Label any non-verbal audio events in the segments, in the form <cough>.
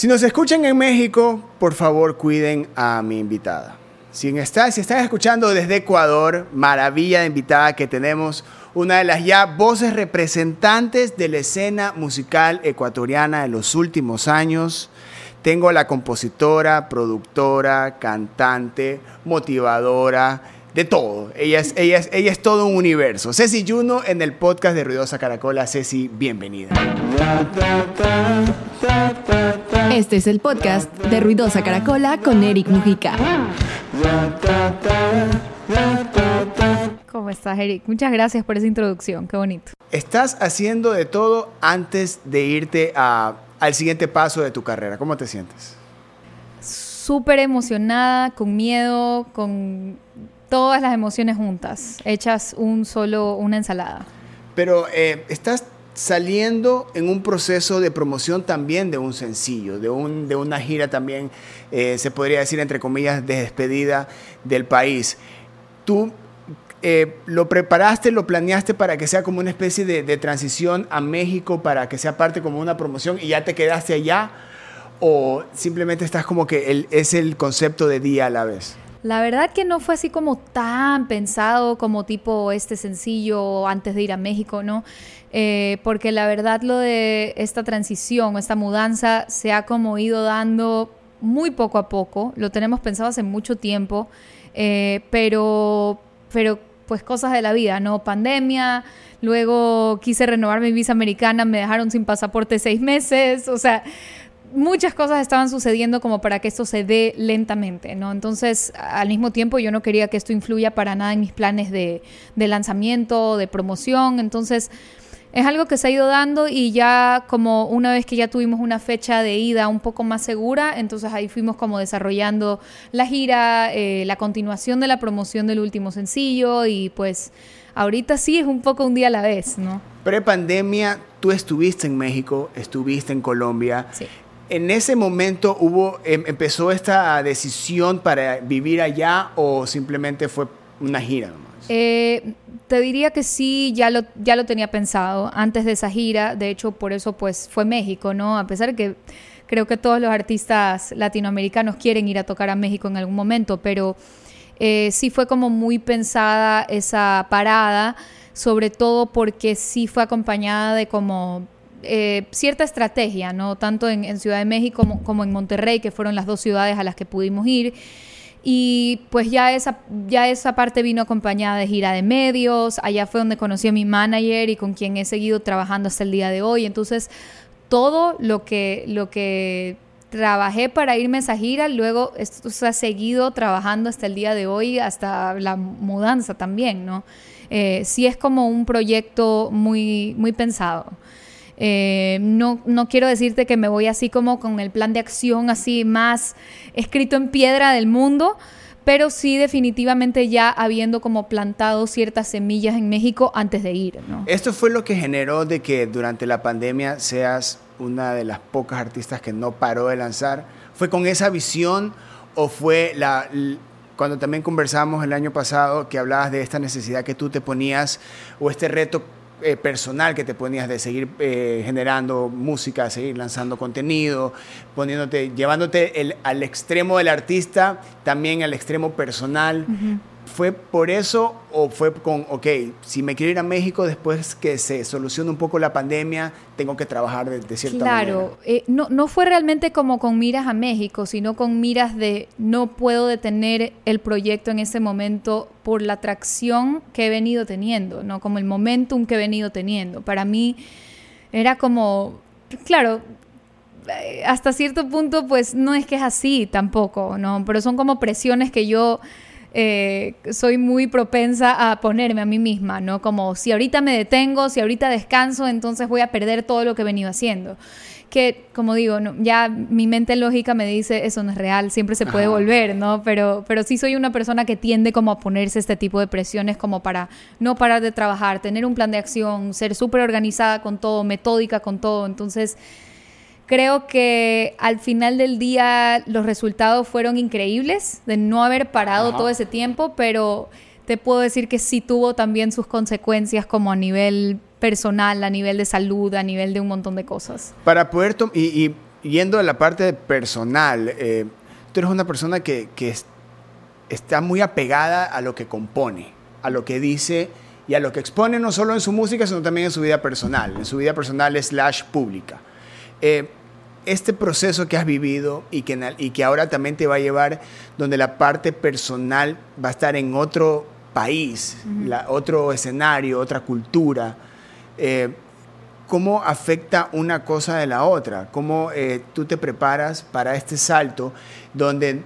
Si nos escuchan en México, por favor cuiden a mi invitada. Si, está, si están escuchando desde Ecuador, maravilla de invitada que tenemos, una de las ya voces representantes de la escena musical ecuatoriana de los últimos años. Tengo a la compositora, productora, cantante, motivadora, de todo. Ella es, ella, es, ella es todo un universo. Ceci Juno en el podcast de Ruidosa Caracola. Ceci, bienvenida. Este es el podcast de Ruidosa Caracola con Eric Mujica. ¿Cómo estás, Eric? Muchas gracias por esa introducción. Qué bonito. Estás haciendo de todo antes de irte a, al siguiente paso de tu carrera. ¿Cómo te sientes? Súper emocionada, con miedo, con todas las emociones juntas, hechas un solo, una ensalada. Pero eh, estás saliendo en un proceso de promoción también de un sencillo, de, un, de una gira también, eh, se podría decir entre comillas, de despedida del país. ¿Tú eh, lo preparaste, lo planeaste para que sea como una especie de, transición a México, para que sea parte como una promoción y ya te quedaste allá? ¿O simplemente estás como que es el concepto de día a la vez? La verdad que no fue así como tan pensado como tipo este sencillo antes de ir a México, ¿no? Eh, porque la verdad lo de esta transición, esta mudanza se ha como ido dando muy poco a poco, lo tenemos pensado hace mucho tiempo, eh, pero, pero pues cosas de la vida, ¿no? Pandemia, luego quise renovar mi visa americana, me dejaron sin pasaporte seis meses, o sea, muchas cosas estaban sucediendo como para que esto se dé lentamente, ¿no? Entonces, al mismo tiempo, yo no quería que esto influya para nada en mis planes de, de lanzamiento, de promoción. Entonces, es algo que se ha ido dando y ya como una vez que ya tuvimos una fecha de ida un poco más segura, entonces ahí fuimos como desarrollando la gira, eh, la continuación de la promoción del último sencillo y pues ahorita sí es un poco un día a la vez, ¿no? Pre-pandemia, tú estuviste en México, estuviste en Colombia. Sí en ese momento hubo, em, empezó esta decisión para vivir allá o simplemente fue una gira nomás? Eh, te diría que sí, ya lo, ya lo tenía pensado antes de esa gira. De hecho, por eso pues fue México, ¿no? A pesar de que creo que todos los artistas latinoamericanos quieren ir a tocar a México en algún momento, pero eh, sí fue como muy pensada esa parada, sobre todo porque sí fue acompañada de como eh, cierta estrategia, ¿no? Tanto en, Ciudad de México como, en Monterrey, que fueron las dos ciudades a las que pudimos ir. Y pues ya esa, ya esa parte vino acompañada de gira de medios, allá fue donde conocí a mi manager y con quien he seguido trabajando hasta el día de hoy. Entonces, todo lo que, lo que trabajé para irme a esa gira, luego esto se ha seguido trabajando hasta el día de hoy, hasta la mudanza también, ¿no? Eh, sí es como un proyecto muy, muy pensado. Eh, no, no quiero decirte que me voy así como con el plan de acción así más escrito en piedra del mundo, pero sí definitivamente ya habiendo como plantado ciertas semillas en México antes de ir. Esto fue lo que generó de que durante la pandemia seas una de las pocas artistas que no paró de lanzar. ¿Fue con esa visión o fue la, cuando también conversamos el año pasado que hablabas de esta necesidad que tú te ponías o este reto eh, personal que te ponías de seguir eh, generando música, seguir lanzando contenido, poniéndote, llevándote el, al extremo del artista, también al extremo personal. ¿Fue por eso o fue con, ok, si me quiero ir a México después que se solucione un poco la pandemia, tengo que trabajar de, cierta manera? Claro, eh, no, no fue realmente como con miras a México, sino con miras de no puedo detener el proyecto en ese momento por la atracción que he venido teniendo, ¿no? Como el momentum que he venido teniendo. Para mí era como, claro, eh, hasta cierto punto pues no es que es así tampoco, ¿no? Pero son como presiones que yo eh, soy muy propensa a ponerme a mí misma, ¿no? Como si ahorita me detengo, si ahorita descanso, entonces voy a perder todo lo que he venido haciendo. Que, como digo, ya mi mente lógica me dice, eso no es real, siempre se puede volver, ¿no? Pero, pero sí soy una persona que tiende como a ponerse este tipo de presiones como para no parar de trabajar, tener un plan de acción, ser súper organizada con todo, metódica con todo. Entonces, Creo que al final del día los resultados fueron increíbles de no haber parado todo ese tiempo, pero te puedo decir que sí tuvo también sus consecuencias como a nivel personal, a nivel de salud, a nivel de un montón de cosas. Para poder y, y yendo a la parte personal, eh, tú eres una persona que, que está muy apegada a lo que compone, a lo que dice y a lo que expone no solo en su música, sino también en su vida personal, en su vida personal slash pública. Eh, este proceso que has vivido y que, y que ahora también te va a llevar donde la parte personal va a estar en otro país, otro escenario, otra cultura, eh, ¿cómo afecta una cosa de la otra? ¿Cómo eh, tú te preparas para este salto donde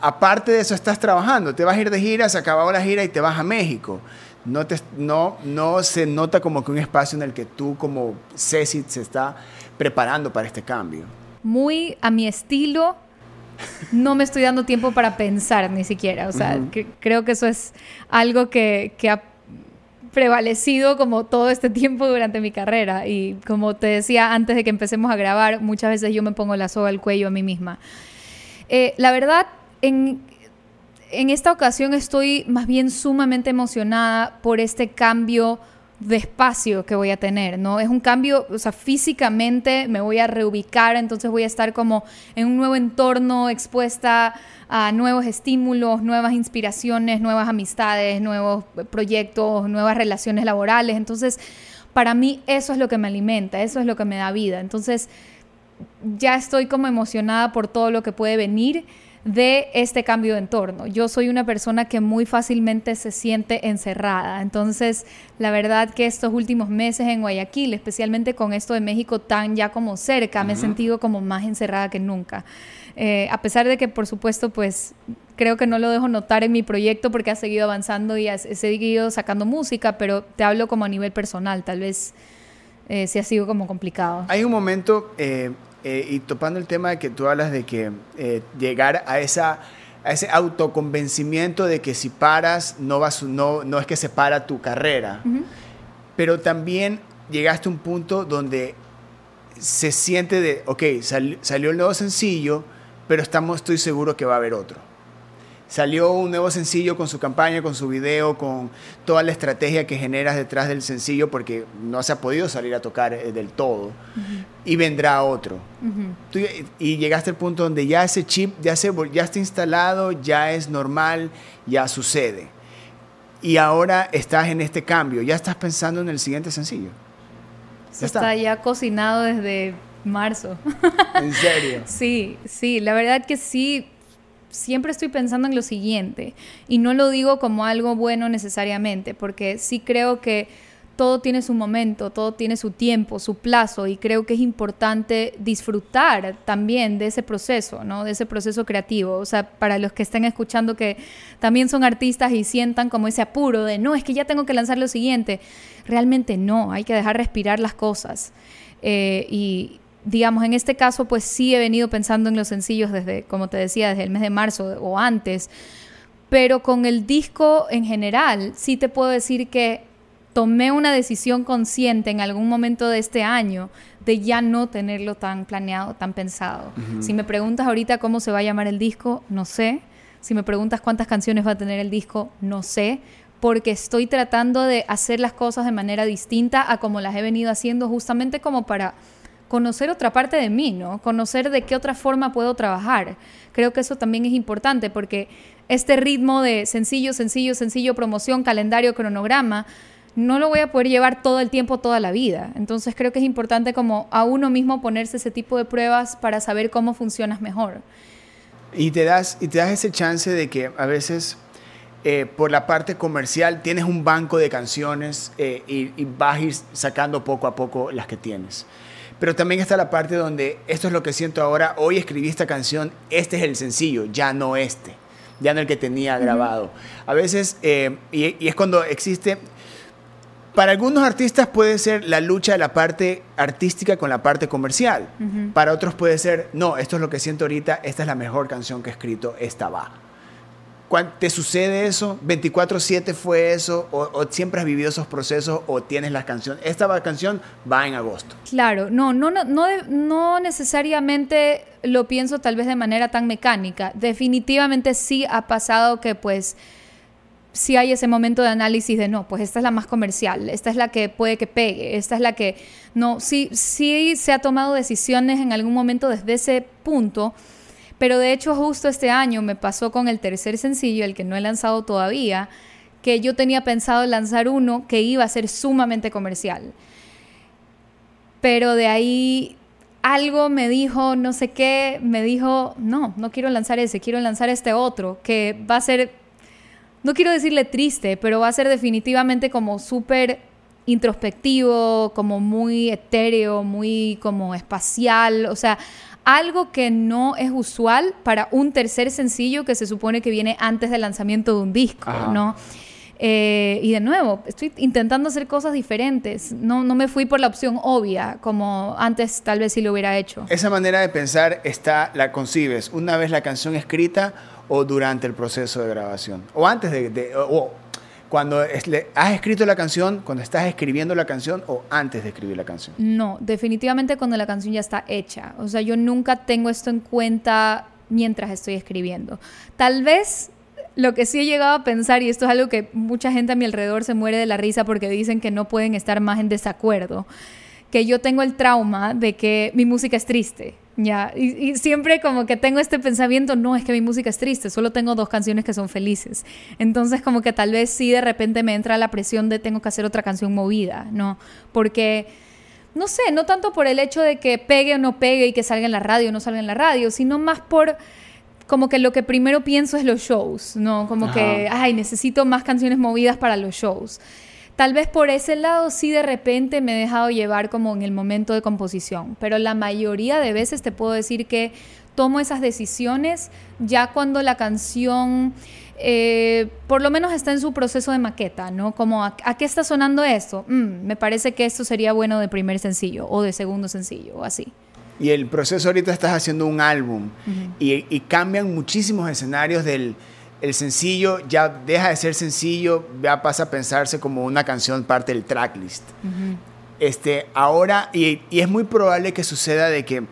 aparte de eso estás trabajando? Te vas a ir de gira, se acabó la gira y te vas a México. No, te, no, no se nota como que un espacio en el que tú como Ceci se está preparando para este cambio. Muy a mi estilo, no me estoy dando tiempo para pensar ni siquiera. O sea, creo que eso es algo que, que, ha prevalecido como todo este tiempo durante mi carrera. Y como te decía antes de que empecemos a grabar, muchas veces yo me pongo la soga al cuello a mí misma. Eh, la verdad, en, en esta ocasión estoy más bien sumamente emocionada por este cambio de espacio que voy a tener, ¿no? Es un cambio, o sea, físicamente me voy a reubicar, entonces voy a estar como en un nuevo entorno, expuesta a nuevos estímulos, nuevas inspiraciones, nuevas amistades, nuevos proyectos, nuevas relaciones laborales. Entonces, para mí eso es lo que me alimenta, eso es lo que me da vida. Entonces, ya estoy como emocionada por todo lo que puede venir de este cambio de entorno. Yo soy una persona que muy fácilmente se siente encerrada, entonces la verdad que estos últimos meses en Guayaquil, especialmente con esto de México tan ya como cerca, me he sentido como más encerrada que nunca. Eh, a pesar de que por supuesto pues creo que no lo dejo notar en mi proyecto porque ha seguido avanzando y he seguido sacando música, pero te hablo como a nivel personal, tal vez eh, sí ha sido como complicado. Hay un momento... Eh, eh, y topando el tema de que tú hablas de que eh, llegar a, esa, a ese autoconvencimiento de que si paras no, vas, no, no es que se para tu carrera, pero también llegaste a un punto donde se siente de, ok, salió el nuevo sencillo, pero estamos, estoy seguro que va a haber otro Salió un nuevo sencillo con su campaña, con su video, con toda la estrategia que generas detrás del sencillo, porque no se ha podido salir a tocar eh, del todo. Y vendrá otro. y llegaste al punto donde ya ese chip ya, se, ya está instalado, ya es normal, ya sucede. Y ahora estás en este cambio, ya estás pensando en el siguiente sencillo. está. está ya cocinado desde marzo. ¿En serio? <laughs> sí, sí, la verdad que sí siempre estoy pensando en lo siguiente y no lo digo como algo bueno necesariamente, porque sí creo que todo tiene su momento, todo tiene su tiempo, su plazo y creo que es importante disfrutar también de ese proceso, ¿no? De ese proceso creativo. O sea, para los que estén escuchando que también son artistas y sientan como ese apuro de, no, es que ya tengo que lanzar lo siguiente. Realmente no, hay que dejar respirar las cosas. Eh, y, digamos, en este caso, pues sí he venido pensando en los sencillos desde, como te decía, desde el mes de marzo o antes, pero con el disco en general, sí te puedo decir que tomé una decisión consciente en algún momento de este año de ya no tenerlo tan planeado, tan pensado. Si me preguntas ahorita cómo se va a llamar el disco, no sé. Si me preguntas cuántas canciones va a tener el disco, no sé, porque estoy tratando de hacer las cosas de manera distinta a como las he venido haciendo justamente como para conocer otra parte de mí, ¿no? Conocer de qué otra forma puedo trabajar. Creo que eso también es importante porque este ritmo de sencillo, sencillo, sencillo, promoción, calendario, cronograma, no lo voy a poder llevar todo el tiempo, toda la vida. Entonces creo que es importante como a uno mismo ponerse ese tipo de pruebas para saber cómo funcionas mejor. Y te das, y te das ese chance de que a veces eh, por la parte comercial tienes un banco de canciones eh, y, y, vas a ir sacando poco a poco las que tienes. Pero también está la parte donde esto es lo que siento ahora, hoy escribí esta canción, este es el sencillo, ya no este, ya no el que tenía grabado. A veces, eh, y, es cuando existe, para algunos artistas puede ser la lucha de la parte artística con la parte comercial. Para otros puede ser, no, esto es lo que siento ahorita, esta es la mejor canción que he escrito, esta va. ¿Te sucede eso? ¿24-7 fue eso? O, siempre has vivido esos procesos? ¿O tienes la canción? Esta canción va en agosto. Claro, no, no, no, no, no necesariamente lo pienso tal vez de manera tan mecánica. Definitivamente sí ha pasado que pues sí hay ese momento de análisis de no, pues esta es la más comercial, esta es la que puede que pegue, esta es la que no, sí, sí se ha tomado decisiones en algún momento desde ese punto, pero de hecho justo este año me pasó con el tercer sencillo, el que no he lanzado todavía, que yo tenía pensado lanzar uno que iba a ser sumamente comercial. Pero de ahí algo me dijo, no sé qué, me dijo, no, no quiero lanzar ese, quiero lanzar este otro, que va a ser no quiero decirle triste, pero va a ser definitivamente como súper introspectivo, como muy etéreo, muy como espacial, o sea, algo que no es usual para un tercer sencillo que se supone que viene antes del lanzamiento de un disco, ¿no? Eh, y de nuevo, estoy intentando hacer cosas diferentes. No, no me fui por la opción obvia, como antes tal vez sí lo hubiera hecho. Esa manera de pensar está, la concibes una vez la canción escrita o durante el proceso de grabación. O antes de... o cuando has escrito la canción, cuando estás escribiendo la canción o antes de escribir la canción. No, definitivamente cuando la canción ya está hecha. O sea, yo nunca tengo esto en cuenta mientras estoy escribiendo. Tal vez lo que sí he llegado a pensar, y esto es algo que mucha gente a mi alrededor se muere de la risa porque dicen que no pueden estar más en desacuerdo, que yo tengo el trauma de que mi música es triste. Ya, y, siempre como que tengo este pensamiento, no, es que mi música es triste, solo tengo dos canciones que son felices. Entonces como que tal vez sí de repente me entra la presión de tengo que hacer otra canción movida, ¿no? Porque, no sé, no tanto por el hecho de que pegue o no pegue y que salga en la radio o no salga en la radio, sino más por como que lo que primero pienso es los shows, ¿no? Como que, ay, necesito más canciones movidas para los shows. Tal vez por ese lado sí de repente me he dejado llevar como en el momento de composición, pero la mayoría de veces te puedo decir que tomo esas decisiones ya cuando la canción eh, por lo menos está en su proceso de maqueta, ¿no? Como, ¿a, qué está sonando esto? Mm, me parece que esto sería bueno de primer sencillo o de segundo sencillo o así. Y el proceso ahorita estás haciendo un álbum y, cambian muchísimos escenarios del el sencillo, ya deja de ser sencillo, ya pasa a pensarse como una canción parte del tracklist. este, ahora, y, y, es muy probable que suceda de que,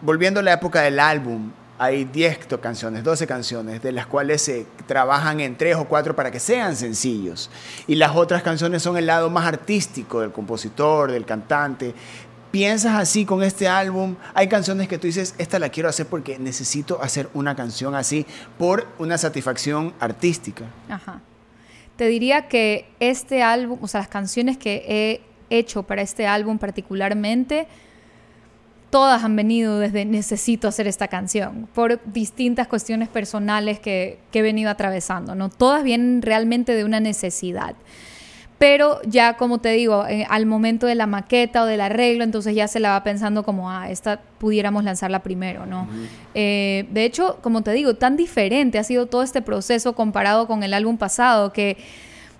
volviendo a la época del álbum, hay 10 canciones, 12 canciones, de las cuales se trabajan en 3 o 4 para que sean sencillos. Y las otras canciones son el lado más artístico del compositor, del cantante, piensas así con este álbum? Hay canciones que tú dices, esta la quiero hacer porque necesito hacer una canción así por una satisfacción artística. Ajá. Te diría que este álbum, o sea, las canciones que he hecho para este álbum particularmente, todas han venido desde necesito hacer esta canción, por distintas cuestiones personales que, que he venido atravesando, ¿no? Todas vienen realmente de una necesidad. Pero ya, como te digo, eh, al momento de la maqueta o del arreglo, entonces ya se la va pensando como, ah, esta pudiéramos lanzarla primero, ¿no? Eh, de hecho, como te digo, tan diferente ha sido todo este proceso comparado con el álbum pasado que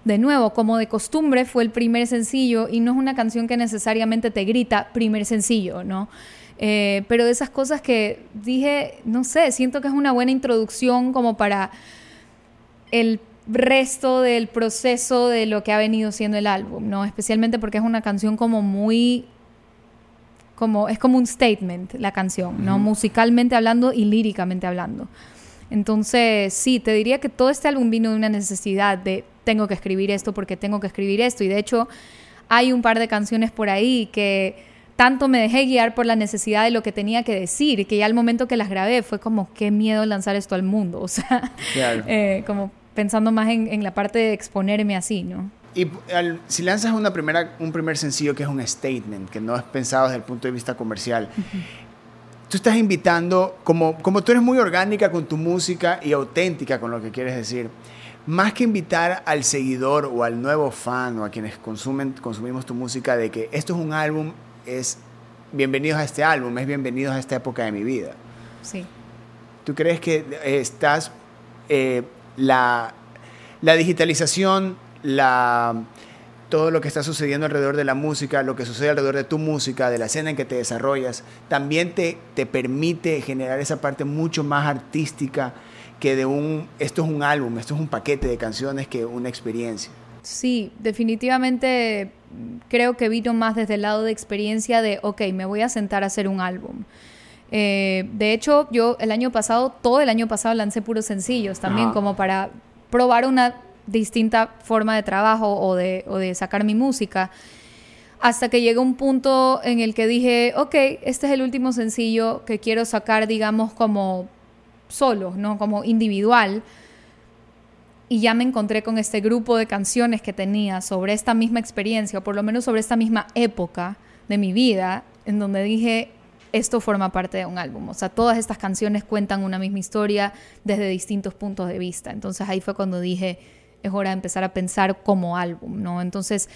de nuevo, como de costumbre, fue el primer sencillo y no es una canción que necesariamente te grita primer sencillo, ¿no? Eh, pero de esas cosas que dije, no sé, siento que es una buena introducción como para el resto del proceso de lo que ha venido siendo el álbum, ¿no? Especialmente porque es una canción como muy como es como un statement la canción, ¿no? Musicalmente hablando y líricamente hablando. Entonces, sí, te diría que todo este álbum vino de una necesidad de tengo que escribir esto porque tengo que escribir esto y de hecho hay un par de canciones por ahí que tanto me dejé guiar por la necesidad de lo que tenía que decir, que ya al momento que las grabé fue como, qué miedo lanzar esto al mundo, <laughs> o sea, eh, como pensando más en, la parte de exponerme así, ¿no? Y si lanzas una primera, un primer sencillo que es un statement, que no es pensado desde el punto de vista comercial, tú estás invitando, como, como tú eres muy orgánica con tu música y auténtica con lo que quieres decir, más que invitar al seguidor o al nuevo fan o a quienes consumen, consumimos tu música de que esto es un álbum, es bienvenidos a este álbum, es bienvenidos a esta época de mi vida. Sí. ¿Tú crees que estás eh, la, digitalización, la, todo lo que está sucediendo alrededor de la música, lo que sucede alrededor de tu música, de la escena en que te desarrollas, también te, te permite generar esa parte mucho más artística que de un, esto es un álbum, esto es un paquete de canciones que una experiencia. Sí, definitivamente creo que vino más desde el lado de experiencia de, ok, me voy a sentar a hacer un álbum. Eh, de hecho, yo el año pasado, todo el año pasado lancé puros sencillos también, como para probar una distinta forma de trabajo o de, o de sacar mi música. Hasta que llegó un punto en el que dije, ok, este es el último sencillo que quiero sacar, digamos, como solo, ¿no? Como individual. Y ya me encontré con este grupo de canciones que tenía sobre esta misma experiencia, o por lo menos sobre esta misma época de mi vida, en donde dije, esto forma parte de un álbum. O sea, todas estas canciones cuentan una misma historia desde distintos puntos de vista. Entonces ahí fue cuando dije, es hora de empezar a pensar como álbum, ¿no? Entonces,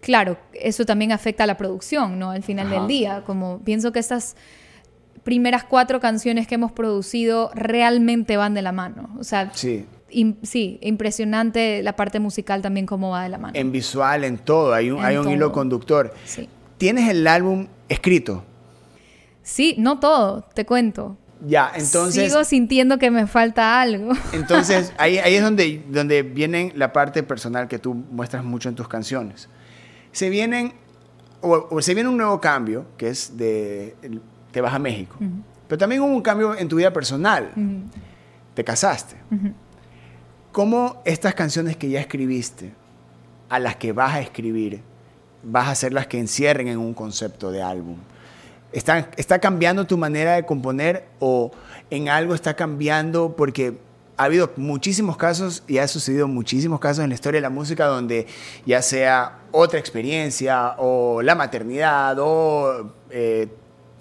claro, eso también afecta a la producción, ¿no? Al final del día, como pienso que estas primeras cuatro canciones que hemos producido realmente van de la mano. O sea, Sí. im- sí, impresionante la parte musical también cómo va de la mano. En visual, en todo, hay un, En hay un hilo conductor. Sí. ¿Tienes el álbum escrito? Sí, no todo, te cuento. Ya, entonces... Sigo sintiendo que me falta algo. <laughs> Entonces, ahí, ahí es donde, donde viene la parte personal que tú muestras mucho en tus canciones. Se vienen, o, o se viene un nuevo cambio, que es de, te vas a México. Pero también hubo un cambio en tu vida personal. Te casaste. ¿Cómo estas canciones que ya escribiste, a las que vas a escribir, vas a ser las que encierren en un concepto de álbum? ¿Está, ¿Está cambiando tu manera de componer o en algo está cambiando? Porque ha habido muchísimos casos y ha sucedido muchísimos casos en la historia de la música donde ya sea otra experiencia o la maternidad o eh,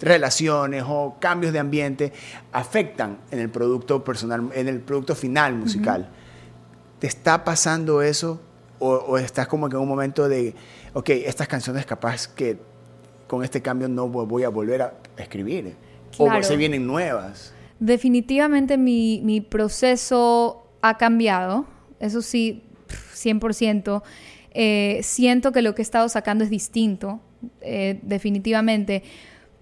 relaciones o cambios de ambiente afectan en el producto personal, en el producto final musical. ¿Te está pasando eso o, o estás como que en un momento de, ok, estas canciones capaz que con este cambio no vo- voy a volver a escribir? Claro. O se vienen nuevas. Definitivamente mi, mi proceso ha cambiado, eso sí, pf, 100%. Eh, siento que lo que he estado sacando es distinto, eh, definitivamente,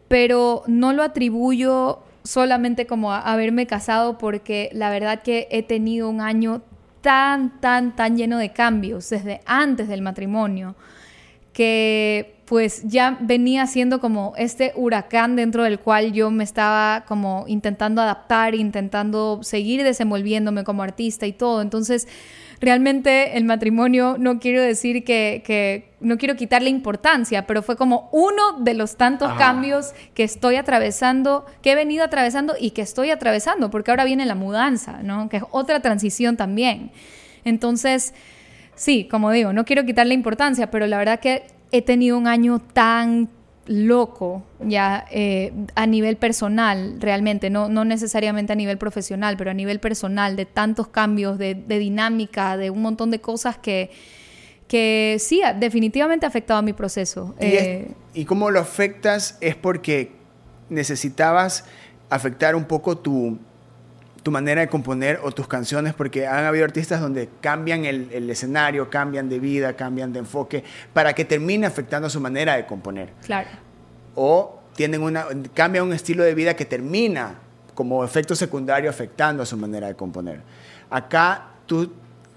pero no lo atribuyo solamente como a haberme casado porque la verdad que he tenido un año tan, tan, tan lleno de cambios desde antes del matrimonio que pues ya venía siendo como este huracán dentro del cual yo me estaba como intentando adaptar, intentando seguir desenvolviéndome como artista y todo. Entonces, realmente el matrimonio no quiero decir que, que no quiero quitarle importancia, pero fue como uno de los tantos cambios que estoy atravesando, que he venido atravesando y que estoy atravesando, porque ahora viene la mudanza, ¿no? Que es otra transición también. Entonces, sí, como digo, no quiero quitarle importancia, pero la verdad que he tenido un año tan loco ya eh, a nivel personal realmente, no, no necesariamente a nivel profesional, pero a nivel personal, de tantos cambios, de, de dinámica, de un montón de cosas que, que sí, definitivamente ha afectado a mi proceso. Y, es- Eh, y cómo lo afectas es porque necesitabas afectar un poco tu, tu manera de componer o tus canciones, porque han habido artistas donde cambian el, el escenario, cambian de vida, cambian de enfoque, para que termine afectando su manera de componer. claro. O tienen una, cambian un estilo de vida que termina como efecto secundario afectando a su manera de componer. Acá tú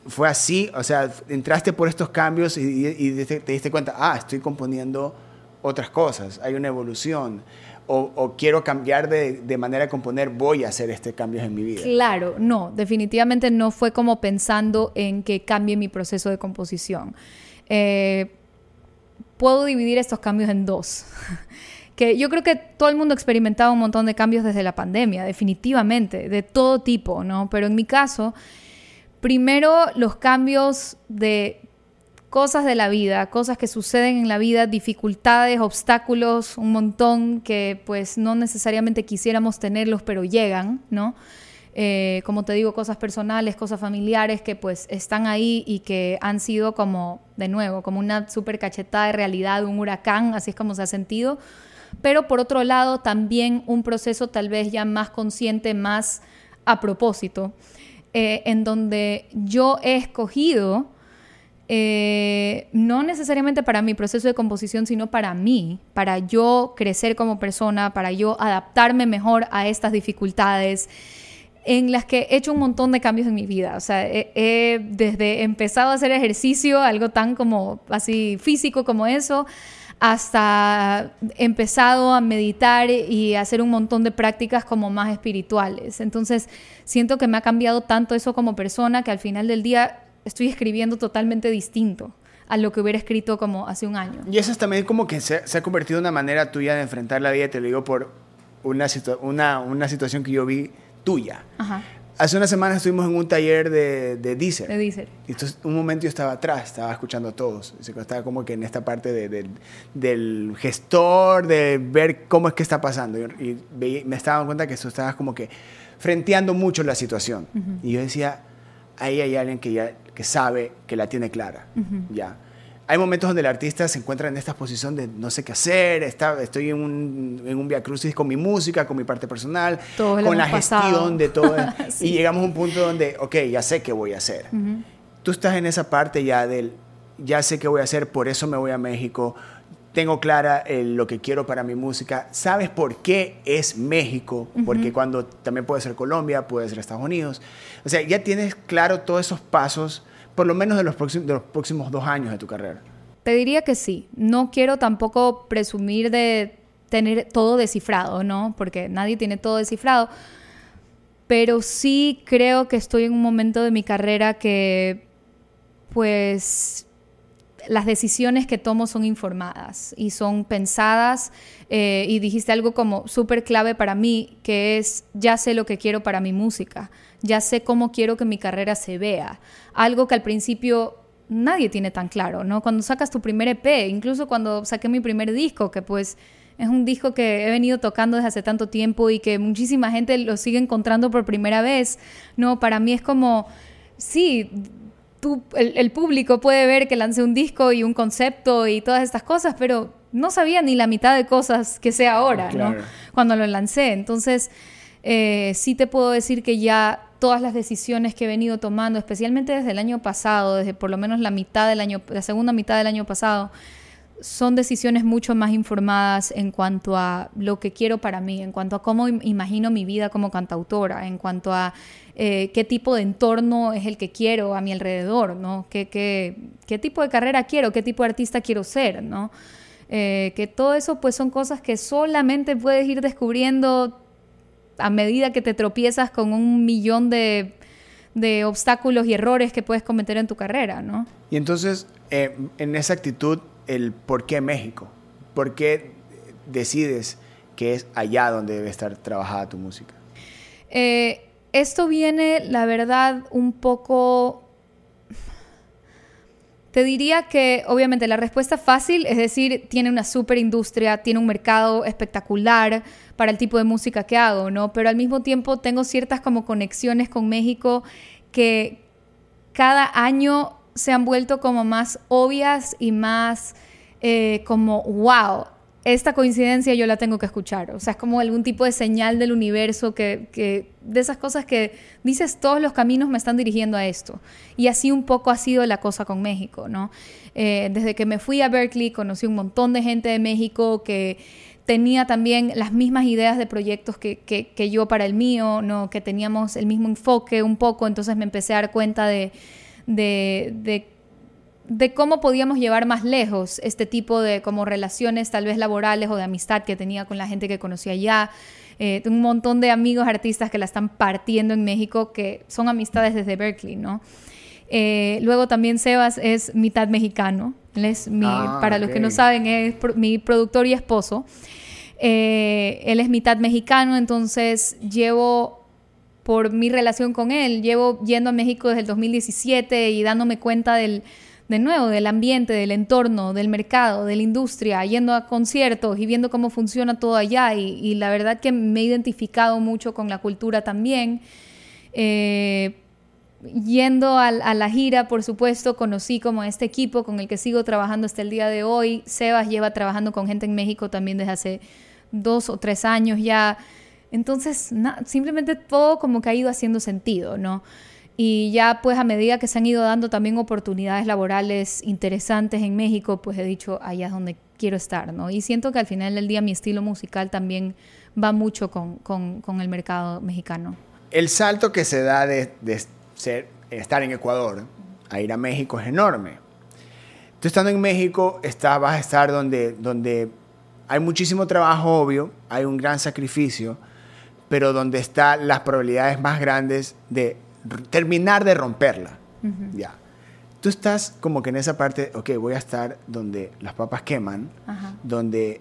fue así, o sea, entraste por estos cambios y, y- y te, te diste cuenta, ah, estoy componiendo otras cosas, hay una evolución, o, quiero cambiar de, de manera de componer, voy a hacer este cambio en mi vida. Claro, no, definitivamente no fue como pensando en que cambie mi proceso de composición. Eh, puedo dividir estos cambios en dos. <laughs> que yo creo que todo el mundo ha experimentado un montón de cambios desde la pandemia, definitivamente, de todo tipo, ¿no? Pero en mi caso, primero los cambios de cosas de la vida, cosas que suceden en la vida, dificultades, obstáculos, un montón que pues no necesariamente quisiéramos tenerlos, pero llegan, ¿no? Eh, como te digo, cosas personales, cosas familiares que pues están ahí y que han sido como, de nuevo, como una super cachetada de realidad, un huracán, así es como se ha sentido. Pero por otro lado, también un proceso tal vez ya más consciente, más a propósito, eh, en donde yo he escogido eh, no necesariamente para mi proceso de composición, sino para mí, para yo crecer como persona, para yo adaptarme mejor a estas dificultades en las que he hecho un montón de cambios en mi vida. O sea, he, he desde empezado a hacer ejercicio, algo tan como así físico como eso, hasta empezado a meditar y hacer un montón de prácticas como más espirituales. Entonces, siento que me ha cambiado tanto eso como persona que al final del día estoy escribiendo totalmente distinto a lo que hubiera escrito como hace un año. Y eso es también como que se, se ha convertido en una manera tuya de enfrentar la vida, te lo digo por una, una, una situación que yo vi tuya. Ajá. Hace una semana estuvimos en un taller de, de Deezer. De Deezer. Y entonces, un momento yo estaba atrás, estaba escuchando a todos. Estaba como que en esta parte de, de, del gestor, de ver cómo es que está pasando. Y, y me estaba dando cuenta que tú estabas como que frenteando mucho la situación. Uh -huh. Y yo decía, ahí hay alguien que ya que sabe, que la tiene clara. Uh -huh. Ya hay momentos donde el artista se encuentra en esta posición de no sé qué hacer, está, estoy en un, en un via crucis con mi música, con mi parte personal, Todos con la pasado. gestión de todo. <laughs> sí. Y llegamos a un punto donde, ok, ya sé qué voy a hacer. Uh -huh. Tú estás en esa parte ya del, ya sé qué voy a hacer, por eso me voy a México, tengo clara el, lo que quiero para mi música, sabes por qué es México, uh -huh. porque cuando también puede ser Colombia, puede ser Estados Unidos. O sea, ya tienes claro todos esos pasos por lo menos de los, próximos, de los próximos dos años de tu carrera? Te diría que sí. No quiero tampoco presumir de tener todo descifrado, ¿no? Porque nadie tiene todo descifrado. Pero sí creo que estoy en un momento de mi carrera que, pues, las decisiones que tomo son informadas y son pensadas. Eh, y dijiste algo como súper clave para mí, que es, ya sé lo que quiero para mi música, ya sé cómo quiero que mi carrera se vea. Algo que al principio nadie tiene tan claro, ¿no? Cuando sacas tu primer EP, incluso cuando saqué mi primer disco, que pues es un disco que he venido tocando desde hace tanto tiempo y que muchísima gente lo sigue encontrando por primera vez, ¿no? Para mí es como, sí, tú, el, el público puede ver que lancé un disco y un concepto y todas estas cosas, pero no sabía ni la mitad de cosas que sé ahora, claro. ¿no? Cuando lo lancé. Entonces, eh, sí te puedo decir que ya todas las decisiones que he venido tomando, especialmente desde el año pasado, desde por lo menos la mitad del año, la segunda mitad del año pasado, son decisiones mucho más informadas en cuanto a lo que quiero para mí, en cuanto a cómo imagino mi vida como cantautora, en cuanto a eh, qué tipo de entorno es el que quiero a mi alrededor, ¿no? ¿Qué, qué, qué tipo de carrera quiero, qué tipo de artista quiero ser, ¿no? Eh, que todo eso pues son cosas que solamente puedes ir descubriendo a medida que te tropiezas con un millón de, de, obstáculos y errores que puedes cometer en tu carrera, ¿no? Y entonces, eh, en esa actitud, el por qué México, por qué decides que es allá donde debe estar trabajada tu música. Eh, esto viene, la verdad, un poco... Te diría que obviamente la respuesta fácil es decir, tiene una super industria, tiene un mercado espectacular para el tipo de música que hago, ¿no? Pero al mismo tiempo tengo ciertas como conexiones con México que cada año se han vuelto como más obvias y más eh, como, wow, esta coincidencia yo la tengo que escuchar. O sea, es como algún tipo de señal del universo que, que, de esas cosas que dices, todos los caminos me están dirigiendo a esto. Y así un poco ha sido la cosa con México, ¿no? Eh, desde que me fui a Berkeley conocí un montón de gente de México que tenía también las mismas ideas de proyectos que, que, que yo para el mío, ¿no? Que teníamos el mismo enfoque un poco, entonces me empecé a dar cuenta de, de, de de cómo podíamos llevar más lejos este tipo de como relaciones tal vez laborales o de amistad que tenía con la gente que conocía allá. Eh, un montón de amigos artistas que la están partiendo en México que son amistades desde Berkeley, ¿no? Eh, luego también Sebas es mitad mexicano. Él es mi, ah, para los okay. que no saben, es pro, mi productor y esposo. Eh, él es mitad mexicano, entonces llevo por mi relación con él, llevo yendo a México desde el 2017 y dándome cuenta del, de nuevo, del ambiente, del entorno, del mercado, de la industria, yendo a conciertos y viendo cómo funciona todo allá. Y, la verdad que me he identificado mucho con la cultura también. Eh, yendo a, la gira, por supuesto, conocí como este equipo con el que sigo trabajando hasta el día de hoy. Sebas lleva trabajando con gente en México también desde hace dos o tres años ya. Entonces, na, simplemente todo como que ha ido haciendo sentido, ¿no? Y ya pues a medida que se han ido dando también oportunidades laborales interesantes en México, pues he dicho, allá es donde quiero estar, ¿no? Y siento que al final del día mi estilo musical también va mucho con, con, con el mercado mexicano. El salto que se da de, de ser, estar en Ecuador a ir a México es enorme. Tú estando en México está, vas a estar donde, donde hay muchísimo trabajo, obvio, hay un gran sacrificio, pero donde están las probabilidades más grandes de terminar de romperla. Uh -huh. Ya. tú estás como que en esa parte, ok, voy a estar donde las papas queman, donde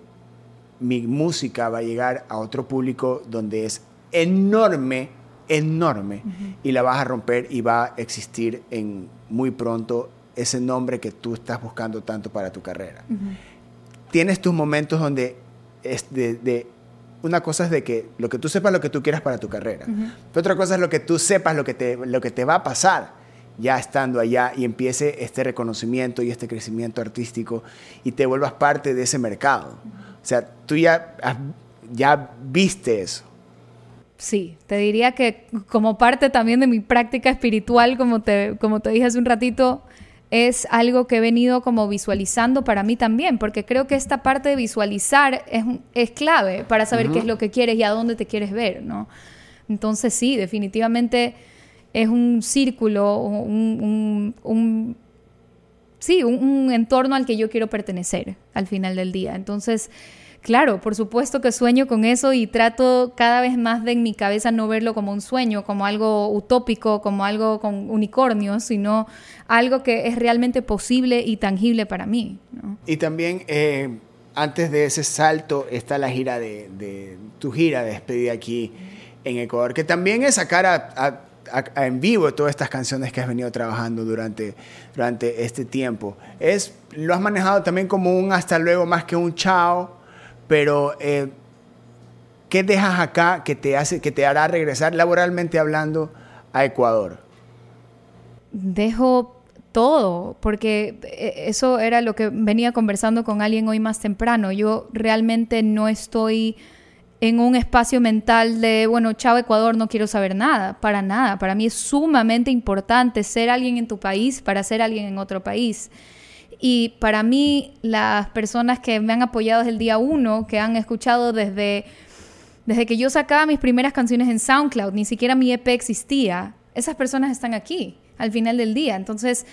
mi música va a llegar a otro público donde es enorme, enorme, y la vas a romper y va a existir en muy pronto ese nombre que tú estás buscando tanto para tu carrera. Tienes tus momentos donde es de, una cosa es de que lo que tú sepas lo que tú quieras para tu carrera. otra cosa es lo que tú sepas lo que te, lo que te va a pasar ya estando allá y empiece este reconocimiento y este crecimiento artístico y te vuelvas parte de ese mercado. O sea, tú ya, ya viste eso. Sí, te diría que como parte también de mi práctica espiritual, como te, como te dije hace un ratito, es algo que he venido como visualizando para mí también, porque creo que esta parte de visualizar es, es clave para saber qué es lo que quieres y a dónde te quieres ver, ¿no? Entonces sí, definitivamente es un círculo, un, un sí, un, entorno al que yo quiero pertenecer al final del día. Entonces, claro, por supuesto que sueño con eso y trato cada vez más de en mi cabeza no verlo como un sueño, como algo utópico, como algo con unicornios, sino algo que es realmente posible y tangible para mí. Y también... Eh, antes de ese salto está la gira de, tu gira de despedida aquí en Ecuador, que también es sacar a en vivo todas estas canciones que has venido trabajando durante, durante este tiempo. Es, lo has manejado también como un hasta luego más que un chao, pero eh, ¿qué dejas acá que te, hace, que te hará regresar laboralmente hablando a Ecuador? Dejo todo, porque eh, eso era lo que venía conversando con alguien hoy más temprano. Yo realmente no estoy en un espacio mental de, bueno, chao Ecuador, no quiero saber nada, para nada. Para mí es sumamente importante ser alguien en tu país para ser alguien en otro país. Y para mí, las personas que me han apoyado desde el día uno, que han escuchado desde, desde que yo sacaba mis primeras canciones en SoundCloud, ni siquiera mi EP existía, esas personas están aquí al final del día. Entonces,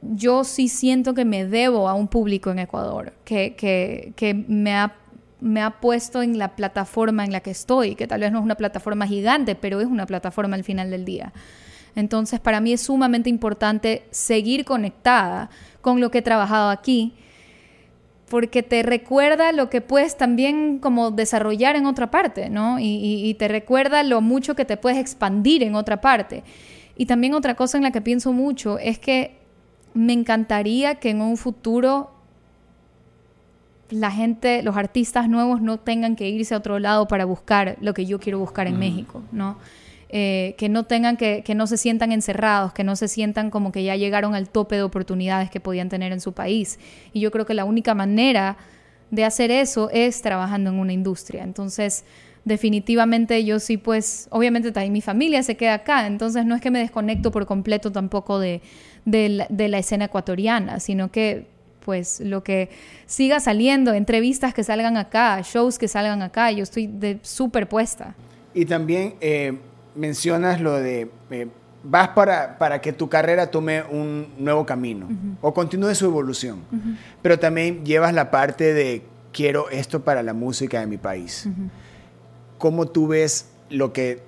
yo sí siento que me debo a un público en Ecuador, que, que, que me ha me ha puesto en la plataforma en la que estoy, que tal vez no es una plataforma gigante, pero es una plataforma al final del día. Entonces, para mí es sumamente importante seguir conectada con lo que he trabajado aquí, porque te recuerda lo que puedes también como desarrollar en otra parte, ¿no? Y, y te recuerda lo mucho que te puedes expandir en otra parte. Y también otra cosa en la que pienso mucho es que me encantaría que en un futuro la gente, los artistas nuevos no tengan que irse a otro lado para buscar lo que yo quiero buscar en México, ¿no? Eh, que no tengan que, que no se sientan encerrados, que no se sientan como que ya llegaron al tope de oportunidades que podían tener en su país. Y yo creo que la única manera de hacer eso es trabajando en una industria. Entonces, definitivamente yo sí, pues, obviamente también mi familia se queda acá, entonces no es que me desconecto por completo tampoco de, de la escena ecuatoriana, sino que pues lo que siga saliendo, entrevistas que salgan acá, shows que salgan acá, yo estoy de súper puesta. Y también eh, mencionas lo de, eh, vas para, para, que tu carrera tome un nuevo camino o continúe su evolución, pero también llevas la parte de quiero esto para la música de mi país. ¿Cómo tú ves lo que...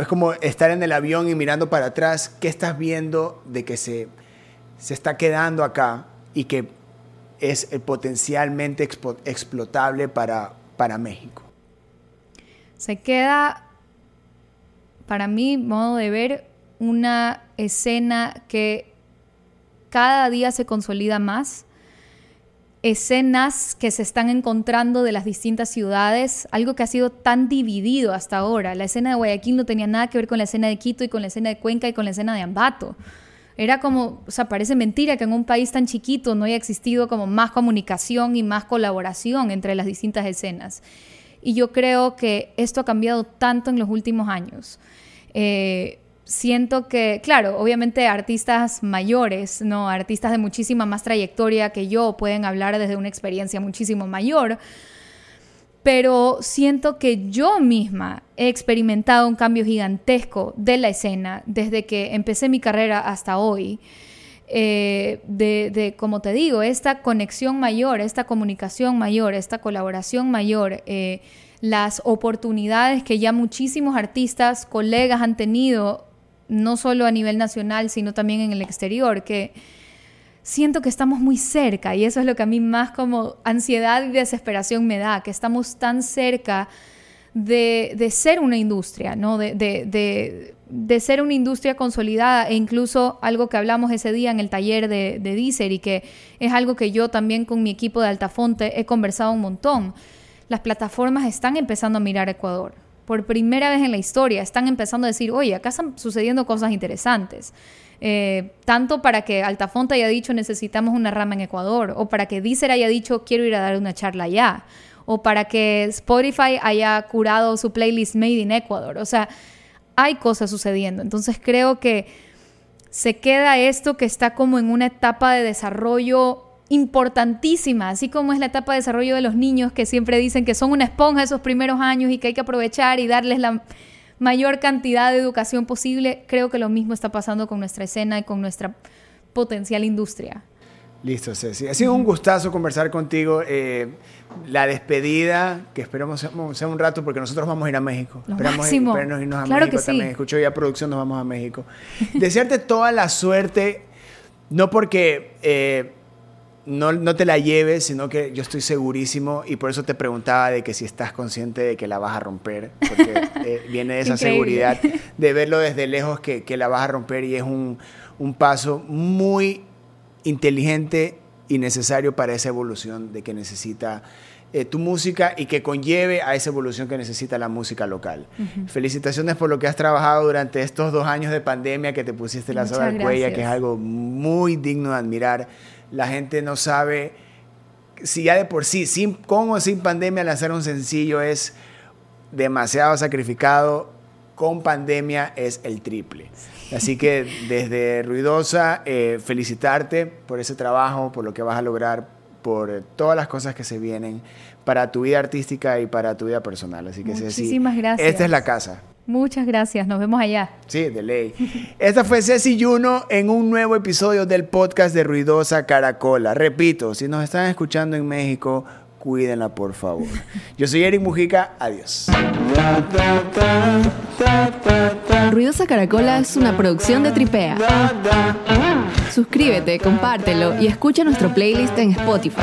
Es como estar en el avión y mirando para atrás, ¿qué estás viendo de que se, se está quedando acá y que es potencialmente explotable para, para México? Se queda, para mí, modo de ver, una escena que cada día se consolida más, escenas que se están encontrando de las distintas ciudades, algo que ha sido tan dividido hasta ahora. La escena de Guayaquil no tenía nada que ver con la escena de Quito y con la escena de Cuenca y con la escena de Ambato. Era como, o sea, parece mentira que en un país tan chiquito no haya existido como más comunicación y más colaboración entre las distintas escenas. Y yo creo que esto ha cambiado tanto en los últimos años. Eh, siento que, claro, obviamente artistas mayores, ¿no? Artistas de muchísima más trayectoria que yo pueden hablar desde una experiencia muchísimo mayor, pero siento que yo misma he experimentado un cambio gigantesco de la escena desde que empecé mi carrera hasta hoy. Eh, de, como te digo, esta conexión mayor, esta comunicación mayor, esta colaboración mayor, eh, las oportunidades que ya muchísimos artistas, colegas han tenido, no solo a nivel nacional, sino también en el exterior, que siento que estamos muy cerca y eso es lo que a mí más como ansiedad y desesperación me da, que estamos tan cerca de, ser una industria, ¿no? De, de, ser una industria consolidada e incluso algo que hablamos ese día en el taller de, de Deezer y que es algo que yo también con mi equipo de Altafonte he conversado un montón. Las plataformas están empezando a mirar Ecuador. Por primera vez en la historia están empezando a decir, oye, acá están sucediendo cosas interesantes. Eh, tanto para que Altafonte haya dicho necesitamos una rama en Ecuador, o para que Deezer haya dicho quiero ir a dar una charla allá o para que Spotify haya curado su playlist Made in Ecuador. O sea, hay cosas sucediendo. Entonces creo que se queda esto que está como en una etapa de desarrollo importantísima, así como es la etapa de desarrollo de los niños que siempre dicen que son una esponja esos primeros años y que hay que aprovechar y darles la mayor cantidad de educación posible, creo que lo mismo está pasando con nuestra escena y con nuestra potencial industria. Listo, Ceci. Ha sido un gustazo conversar contigo. Eh, la despedida, que esperamos sea un rato, porque nosotros vamos a ir a México. Lo Esperamos máximo. irnos a claro México que también. Sí. Escucho ya producción, nos vamos a México. Desearte toda la suerte, no porque eh, no, no, te la lleves, sino que yo estoy segurísimo, y por eso te preguntaba de que si estás consciente de que la vas a romper, porque <laughs> eh, viene esa seguridad de verlo desde lejos que, que, la vas a romper y es un, un paso muy inteligente y necesario para esa evolución de que necesita eh, tu música y que conlleve a esa evolución que necesita la música local. Uh -huh. Felicitaciones por lo que has trabajado durante estos dos años de pandemia que te pusiste la soga al cuello, que es algo muy digno de admirar. La gente no sabe si ya de por sí, sin, con o sin pandemia, lanzar un sencillo es demasiado sacrificado. Con pandemia es el triple. Así que desde Ruidosa, eh, felicitarte por ese trabajo, por lo que vas a lograr, por todas las cosas que se vienen para tu vida artística y para tu vida personal. Así que Muchísimas gracias. esta es la casa. Muchas gracias, nos vemos allá. Sí, de ley. <laughs> Esta fue Ceci Juno en un nuevo episodio del podcast de Ruidosa Caracola. Repito, si nos están escuchando en México, cuídenla por favor. <laughs> Yo soy Eric Mujica, adiós. Ruidosa Caracola es una producción de Tripea. Suscríbete, compártelo y escucha nuestro playlist en Spotify.